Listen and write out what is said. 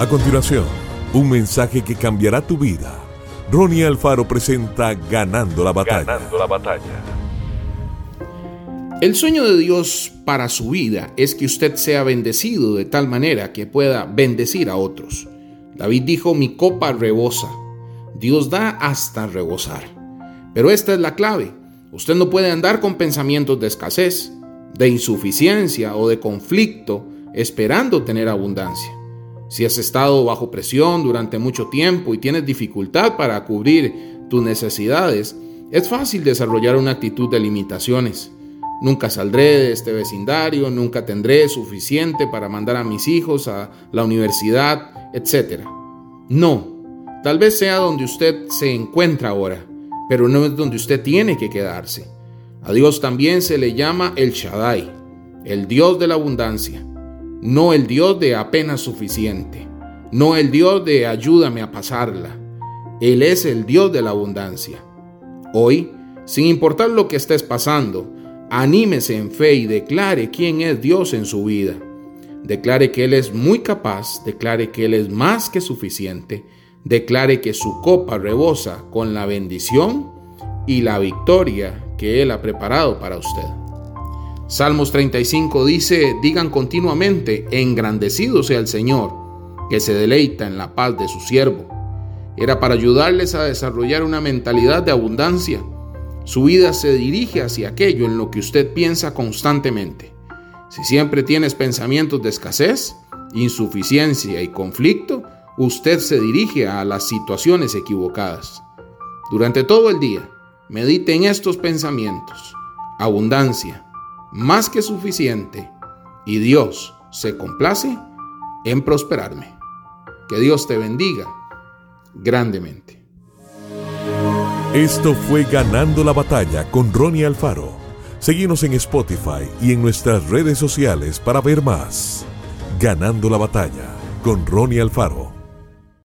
A continuación, un mensaje que cambiará tu vida. Ronnie Alfaro presenta Ganando la batalla. Ganando la batalla. El sueño de Dios para su vida es que usted sea bendecido de tal manera que pueda bendecir a otros. David dijo, mi copa rebosa. Dios da hasta rebosar. Pero esta es la clave. Usted no puede andar con pensamientos de escasez, de insuficiencia o de conflicto esperando tener abundancia. Si has estado bajo presión durante mucho tiempo y tienes dificultad para cubrir tus necesidades, es fácil desarrollar una actitud de limitaciones. Nunca saldré de este vecindario, nunca tendré suficiente para mandar a mis hijos a la universidad, etc. No, tal vez sea donde usted se encuentra ahora, pero no es donde usted tiene que quedarse. A Dios también se le llama el Shaddai, el Dios de la abundancia no el Dios de apenas suficiente, no el Dios de ayúdame a pasarla. Él es el Dios de la abundancia. Hoy, sin importar lo que estés pasando, anímese en fe y declare quién es Dios en su vida. Declare que Él es muy capaz, declare que Él es más que suficiente, declare que su copa rebosa con la bendición y la victoria que Él ha preparado para usted. Salmos 35 dice, digan continuamente, engrandecido sea el Señor, que se deleita en la paz de su siervo. Era para ayudarles a desarrollar una mentalidad de abundancia. Su vida se dirige hacia aquello en lo que usted piensa constantemente. Si siempre tienes pensamientos de escasez, insuficiencia y conflicto, usted se dirige a las situaciones equivocadas. Durante todo el día, medite en estos pensamientos. Abundancia, más que suficiente y Dios se complace en prosperarme. Que Dios te bendiga grandemente. Esto fue Ganando la Batalla con Ronnie Alfaro. Seguimos en Spotify y en nuestras redes sociales para ver más. Ganando la Batalla con Ronnie Alfaro.